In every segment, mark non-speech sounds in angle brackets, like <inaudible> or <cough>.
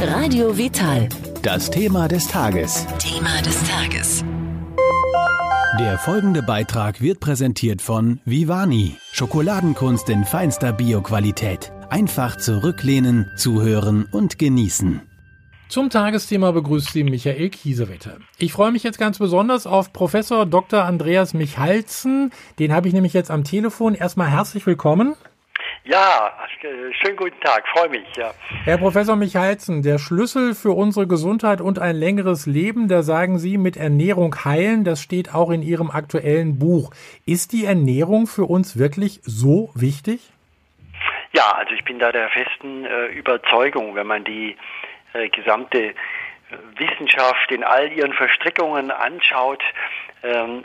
Radio Vital. Das Thema des Tages. Thema des Tages. Der folgende Beitrag wird präsentiert von Vivani. Schokoladenkunst in feinster Bioqualität. Einfach zurücklehnen, zuhören und genießen. Zum Tagesthema begrüßt Sie Michael Kiesewetter. Ich freue mich jetzt ganz besonders auf Professor Dr. Andreas Michalzen. Den habe ich nämlich jetzt am Telefon. Erstmal herzlich willkommen. Ja, äh, schönen guten Tag, freue mich, ja. Herr Professor Michalzen, der Schlüssel für unsere Gesundheit und ein längeres Leben, da sagen Sie mit Ernährung heilen, das steht auch in Ihrem aktuellen Buch. Ist die Ernährung für uns wirklich so wichtig? Ja, also ich bin da der festen äh, Überzeugung, wenn man die äh, gesamte äh, Wissenschaft in all ihren Verstrickungen anschaut, ähm,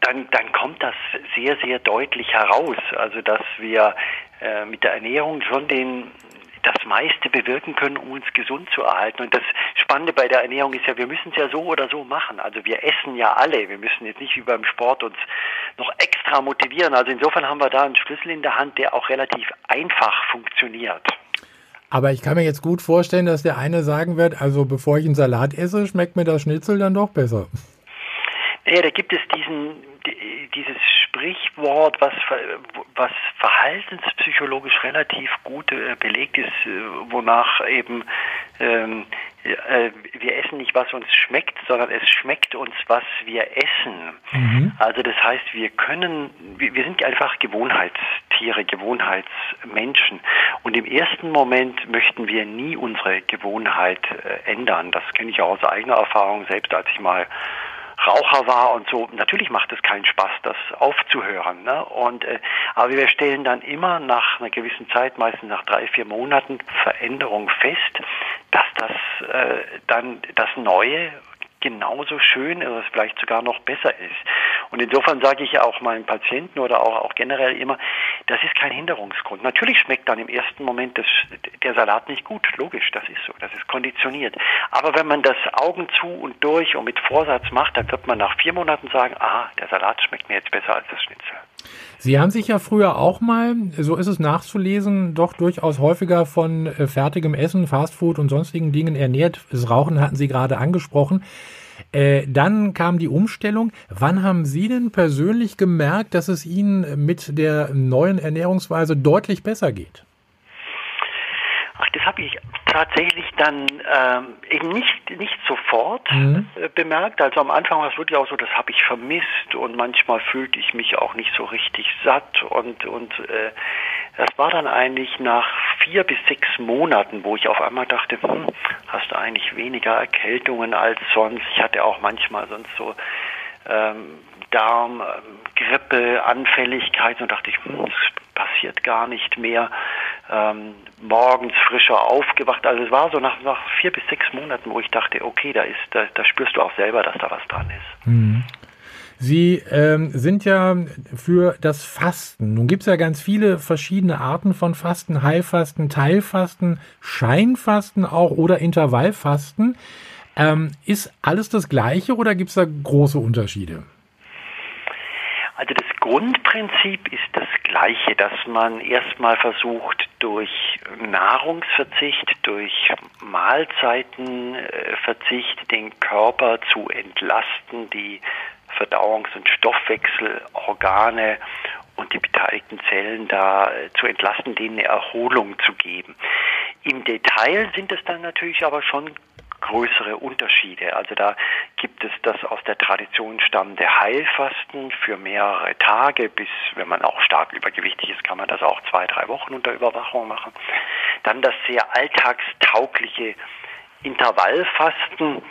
dann, dann kommt das sehr, sehr deutlich heraus. Also, dass wir äh, mit der Ernährung schon den, das meiste bewirken können, um uns gesund zu erhalten. Und das Spannende bei der Ernährung ist ja, wir müssen es ja so oder so machen. Also wir essen ja alle. Wir müssen jetzt nicht wie beim Sport uns noch extra motivieren. Also insofern haben wir da einen Schlüssel in der Hand, der auch relativ einfach funktioniert. Aber ich kann mir jetzt gut vorstellen, dass der eine sagen wird, also bevor ich einen Salat esse, schmeckt mir das Schnitzel dann doch besser. Naja, da gibt es diesen, dieses Sprichwort, was, was verhaltenspsychologisch relativ gut äh, belegt ist, äh, wonach eben ähm, äh, wir essen nicht, was uns schmeckt, sondern es schmeckt uns, was wir essen. Mhm. Also das heißt, wir können, wir, sind einfach Gewohnheitstiere, Gewohnheitsmenschen. Und im ersten Moment möchten wir nie unsere Gewohnheit ändern. Das kenne ich auch aus eigener Erfahrung, selbst als ich mal Raucher war und so. Natürlich macht es keinen Spaß, das aufzuhören. Ne? Und äh, aber wir stellen dann immer nach einer gewissen Zeit, meistens nach drei, vier Monaten, Veränderung fest, dass das äh, dann das Neue genauso schön oder vielleicht sogar noch besser ist. Und insofern sage ich ja auch meinen Patienten oder auch, auch generell immer, das ist kein Hinderungsgrund. Natürlich schmeckt dann im ersten Moment das, der Salat nicht gut, logisch, das ist so, das ist konditioniert. Aber wenn man das Augen zu und durch und mit Vorsatz macht, dann wird man nach vier Monaten sagen, ah, der Salat schmeckt mir jetzt besser als das Schnitzel. Sie haben sich ja früher auch mal, so ist es nachzulesen, doch durchaus häufiger von äh, fertigem Essen, Fastfood und sonstigen Dingen ernährt. Das Rauchen hatten Sie gerade angesprochen. Äh, dann kam die Umstellung. Wann haben Sie denn persönlich gemerkt, dass es Ihnen mit der neuen Ernährungsweise deutlich besser geht? Ach, das habe ich tatsächlich dann ähm, eben nicht, nicht sofort mhm. äh, bemerkt. Also am Anfang war es wirklich auch so, das habe ich vermisst und manchmal fühlte ich mich auch nicht so richtig satt und, und äh, das war dann eigentlich nach vier bis sechs Monaten, wo ich auf einmal dachte, hm, hast du eigentlich weniger Erkältungen als sonst. Ich hatte auch manchmal sonst so ähm, Darm, ähm, Grippe, Anfälligkeit und dachte ich, hm, das passiert gar nicht mehr. Ähm, morgens frischer aufgewacht. Also es war so nach, nach vier bis sechs Monaten, wo ich dachte, okay, da ist, da, da spürst du auch selber, dass da was dran ist. Mhm. Sie ähm, sind ja für das Fasten. Nun gibt es ja ganz viele verschiedene Arten von Fasten, Heilfasten, Teilfasten, Scheinfasten auch oder Intervallfasten. Ähm, ist alles das gleiche oder gibt es da große Unterschiede? Grundprinzip ist das gleiche, dass man erstmal versucht, durch Nahrungsverzicht, durch Mahlzeitenverzicht den Körper zu entlasten, die Verdauungs- und Stoffwechselorgane und die beteiligten Zellen da äh, zu entlasten, denen eine Erholung zu geben. Im Detail sind es dann natürlich aber schon größere Unterschiede. Also da gibt es das aus der Tradition stammende Heilfasten für mehrere Tage, bis, wenn man auch stark übergewichtig ist, kann man das auch zwei, drei Wochen unter Überwachung machen. Dann das sehr alltagstaugliche Intervallfasten,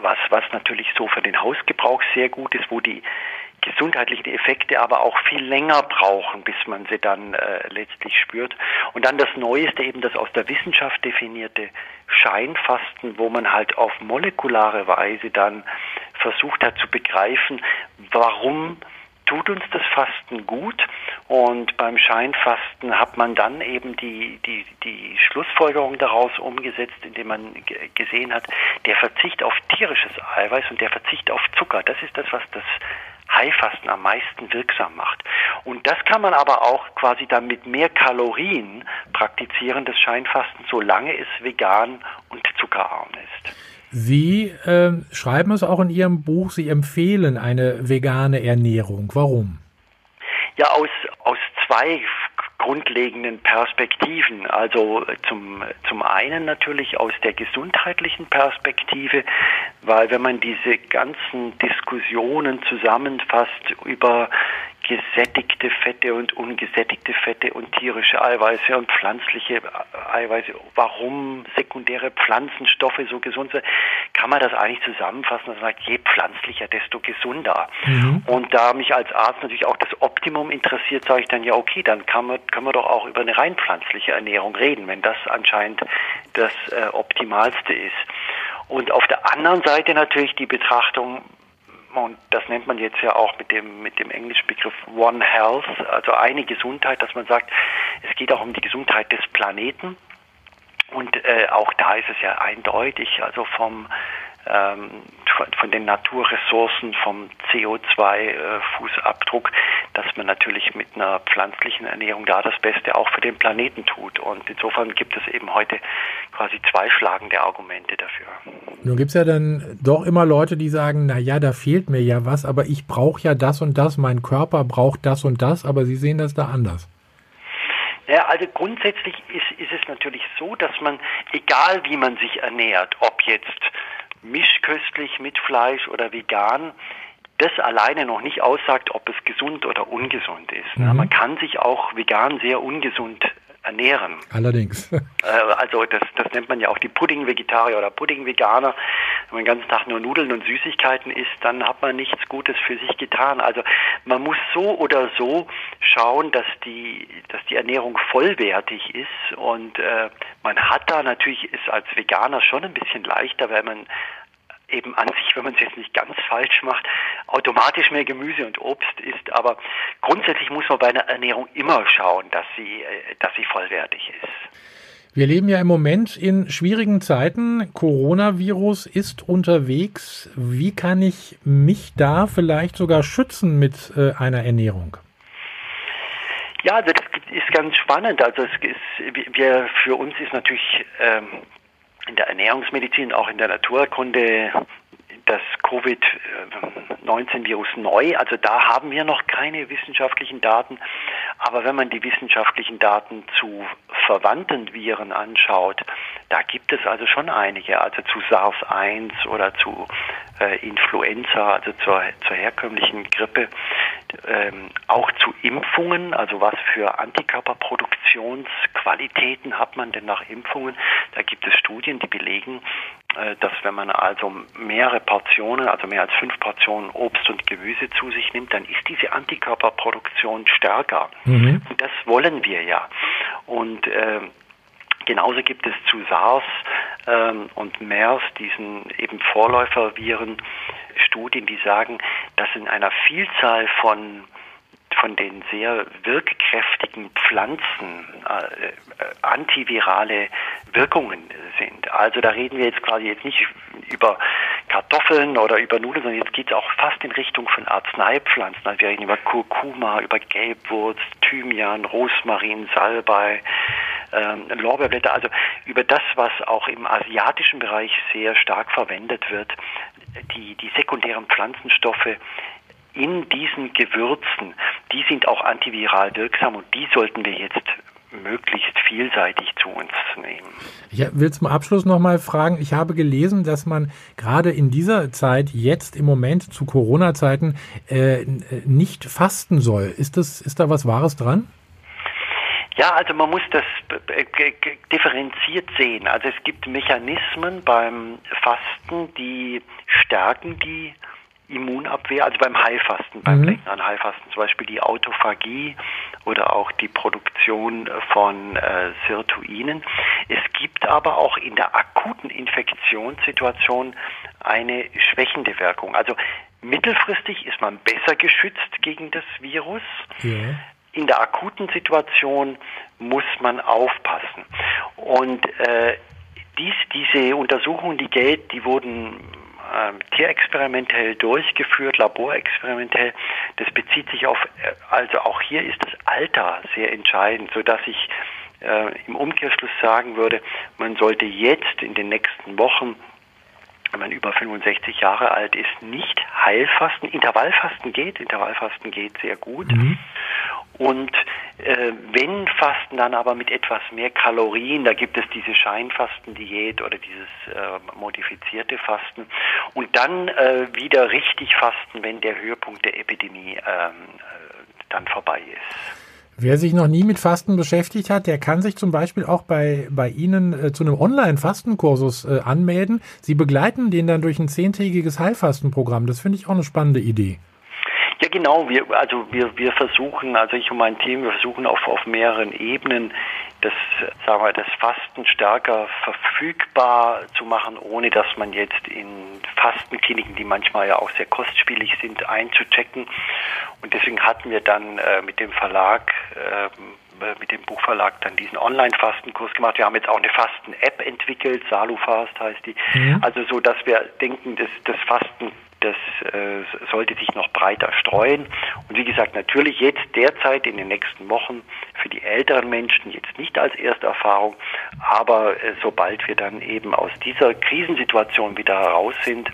was, was natürlich so für den Hausgebrauch sehr gut ist, wo die gesundheitlichen Effekte aber auch viel länger brauchen, bis man sie dann äh, letztlich spürt. Und dann das Neueste, eben das aus der Wissenschaft definierte Scheinfasten, wo man halt auf molekulare Weise dann versucht hat zu begreifen, warum tut uns das Fasten gut? Und beim Scheinfasten hat man dann eben die, die, die Schlussfolgerung daraus umgesetzt, indem man gesehen hat, der Verzicht auf tierisches Eiweiß und der Verzicht auf Zucker, das ist das, was das Heilfasten am meisten wirksam macht. Und das kann man aber auch quasi dann mit mehr Kalorien praktizieren, das Scheinfasten, solange es vegan und zuckerarm ist. Sie äh, schreiben es auch in Ihrem Buch, Sie empfehlen eine vegane Ernährung. Warum? Ja, aus, aus zwei grundlegenden Perspektiven. Also zum, zum einen natürlich aus der gesundheitlichen Perspektive, weil wenn man diese ganzen Diskussionen zusammenfasst über gesättigte Fette und ungesättigte Fette und tierische Eiweiße und pflanzliche Eiweiße, warum sekundäre Pflanzenstoffe so gesund sind, kann man das eigentlich zusammenfassen, dass man sagt, je pflanzlicher, desto gesunder. Mhm. Und da mich als Arzt natürlich auch das Optimum interessiert, sage ich dann, ja okay, dann kann man, können wir doch auch über eine rein pflanzliche Ernährung reden, wenn das anscheinend das äh, Optimalste ist. Und auf der anderen Seite natürlich die Betrachtung, und das nennt man jetzt ja auch mit dem, mit dem englischen Begriff One Health, also eine Gesundheit, dass man sagt, es geht auch um die Gesundheit des Planeten. Und äh, auch da ist es ja eindeutig, also vom ähm, von, den Naturressourcen, vom CO2-Fußabdruck, äh, dass man natürlich mit einer pflanzlichen Ernährung da das Beste auch für den Planeten tut. Und insofern gibt es eben heute quasi zwei schlagende Argumente dafür. Nun gibt es ja dann doch immer Leute, die sagen, na ja, da fehlt mir ja was, aber ich brauche ja das und das, mein Körper braucht das und das, aber Sie sehen das da anders. Ja, also grundsätzlich ist, ist es natürlich so, dass man, egal wie man sich ernährt, ob jetzt mischköstlich mit Fleisch oder vegan, das alleine noch nicht aussagt, ob es gesund oder ungesund ist. Mhm. Man kann sich auch vegan sehr ungesund ernähren. Allerdings. <laughs> Äh, also das, das nennt man ja auch die Pudding-Vegetarier oder Pudding-Veganer. Wenn man den ganzen Tag nur Nudeln und Süßigkeiten isst, dann hat man nichts Gutes für sich getan. Also man muss so oder so schauen, dass die, dass die Ernährung vollwertig ist. Und äh, man hat da natürlich, ist als Veganer schon ein bisschen leichter, weil man eben an sich, wenn man es jetzt nicht ganz falsch macht, automatisch mehr Gemüse und Obst isst. Aber grundsätzlich muss man bei einer Ernährung immer schauen, dass sie, äh, dass sie vollwertig ist. Wir leben ja im Moment in schwierigen Zeiten. Coronavirus ist unterwegs. Wie kann ich mich da vielleicht sogar schützen mit äh, einer Ernährung? Ja, das ist ganz spannend. Also es ist, wir, für uns ist natürlich ähm, in der Ernährungsmedizin, auch in der Naturkunde das Covid-19-Virus neu. Also da haben wir noch keine wissenschaftlichen Daten. Aber wenn man die wissenschaftlichen Daten zu verwandten Viren anschaut, da gibt es also schon einige. Also zu SARS-1 oder zu äh, Influenza, also zur, zur herkömmlichen Grippe. Ähm, auch zu Impfungen, also was für Antikörperproduktionsqualitäten hat man denn nach Impfungen? Da gibt es Studien, die belegen, dass wenn man also mehrere Portionen, also mehr als fünf Portionen Obst und Gemüse zu sich nimmt, dann ist diese Antikörperproduktion stärker. Mhm. Und das wollen wir ja. Und äh, Genauso gibt es zu SARS ähm, und MERS, diesen eben Vorläuferviren, Studien, die sagen, dass in einer Vielzahl von von den sehr wirkkräftigen Pflanzen äh, äh, antivirale Wirkungen sind. Also da reden wir jetzt quasi jetzt nicht über Kartoffeln oder über Nudeln, sondern jetzt geht es auch fast in Richtung von Arzneipflanzen. Also wir reden über Kurkuma, über Gelbwurz, Thymian, Rosmarin, Salbei, ähm, Lorbeerblätter, also über das, was auch im asiatischen Bereich sehr stark verwendet wird, die, die sekundären Pflanzenstoffe, in diesen Gewürzen, die sind auch antiviral wirksam und die sollten wir jetzt möglichst vielseitig zu uns nehmen. Ich will zum Abschluss nochmal fragen, ich habe gelesen, dass man gerade in dieser Zeit, jetzt im Moment zu Corona-Zeiten, äh, nicht fasten soll. Ist, das, ist da was Wahres dran? Ja, also man muss das differenziert sehen. Also es gibt Mechanismen beim Fasten, die stärken die Immunabwehr, also beim Heilfasten, beim mhm. Denken an Heilfasten, zum Beispiel die Autophagie oder auch die Produktion von äh, Sirtuinen. Es gibt aber auch in der akuten Infektionssituation eine schwächende Wirkung. Also mittelfristig ist man besser geschützt gegen das Virus. Ja. In der akuten Situation muss man aufpassen. Und äh, dies, diese Untersuchungen, die Geld, die wurden äh, tierexperimentell durchgeführt, laborexperimentell. Das bezieht sich auf, äh, also auch hier ist das Alter sehr entscheidend, so dass ich äh, im Umkehrschluss sagen würde, man sollte jetzt in den nächsten Wochen wenn man über 65 Jahre alt ist, nicht Heilfasten. Intervallfasten geht, Intervallfasten geht sehr gut. Mhm. Und äh, wenn Fasten, dann aber mit etwas mehr Kalorien. Da gibt es diese Scheinfastendiät oder dieses äh, modifizierte Fasten. Und dann äh, wieder richtig fasten, wenn der Höhepunkt der Epidemie ähm, äh, dann vorbei ist. Wer sich noch nie mit Fasten beschäftigt hat, der kann sich zum Beispiel auch bei, bei Ihnen äh, zu einem Online-Fastenkursus äh, anmelden. Sie begleiten den dann durch ein zehntägiges Heilfastenprogramm. Das finde ich auch eine spannende Idee. Ja, genau. Wir, also wir, wir versuchen, also ich und mein Team, wir versuchen auf, auf mehreren Ebenen das, sagen wir, das Fasten stärker verfügbar zu machen, ohne dass man jetzt in Fastenkliniken, die manchmal ja auch sehr kostspielig sind, einzuchecken. Und deswegen hatten wir dann äh, mit dem Verlag äh, mit dem Buchverlag dann diesen Online-Fastenkurs gemacht. Wir haben jetzt auch eine Fasten-App entwickelt, Salufast heißt die. Mhm. Also so, dass wir denken, dass das Fasten das äh, sollte sich noch breiter streuen. Und wie gesagt, natürlich jetzt derzeit in den nächsten Wochen für die älteren Menschen jetzt nicht als erste Erfahrung, aber äh, sobald wir dann eben aus dieser Krisensituation wieder heraus sind,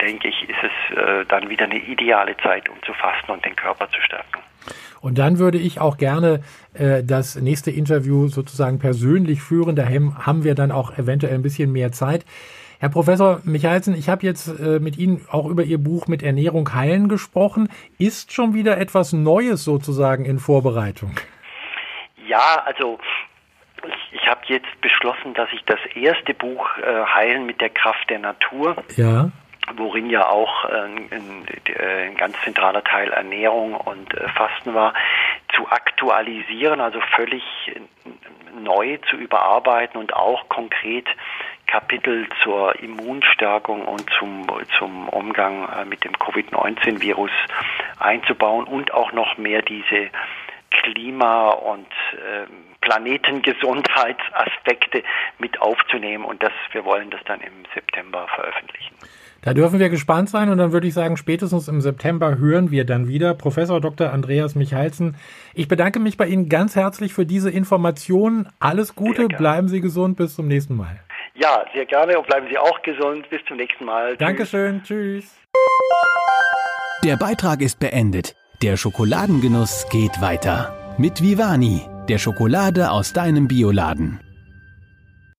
denke ich, ist es äh, dann wieder eine ideale Zeit, um zu fasten und den Körper zu stärken. Und dann würde ich auch gerne äh, das nächste Interview sozusagen persönlich führen. Da haben wir dann auch eventuell ein bisschen mehr Zeit. Herr Professor Michalsen, ich habe jetzt äh, mit Ihnen auch über Ihr Buch mit Ernährung heilen gesprochen. Ist schon wieder etwas Neues sozusagen in Vorbereitung? Ja, also ich, ich habe jetzt beschlossen, dass ich das erste Buch äh, Heilen mit der Kraft der Natur, ja. worin ja auch äh, ein, ein, ganz zentraler Teil Ernährung und äh, Fasten war, zu aktualisieren, also völlig neu zu überarbeiten und auch konkret Kapitel zur Immunstärkung und zum, zum Umgang äh, mit dem Covid-19-Virus einzubauen und auch noch mehr diese Klima- und äh, Planetengesundheitsaspekte mit aufzunehmen und das, wir wollen das dann im September veröffentlichen. Da dürfen wir gespannt sein und dann würde ich sagen, spätestens im September hören wir dann wieder. Professor Dr. Andreas Michalsen, ich bedanke mich bei Ihnen ganz herzlich für diese Informationen. Alles Gute, bleiben Sie gesund, bis zum nächsten Mal. Ja, sehr gerne und bleiben Sie auch gesund. Bis zum nächsten Mal. Dankeschön. Tschüss. Der Beitrag ist beendet. Der Schokoladengenuss geht weiter. Mit Vivani, der Schokolade aus deinem Bioladen.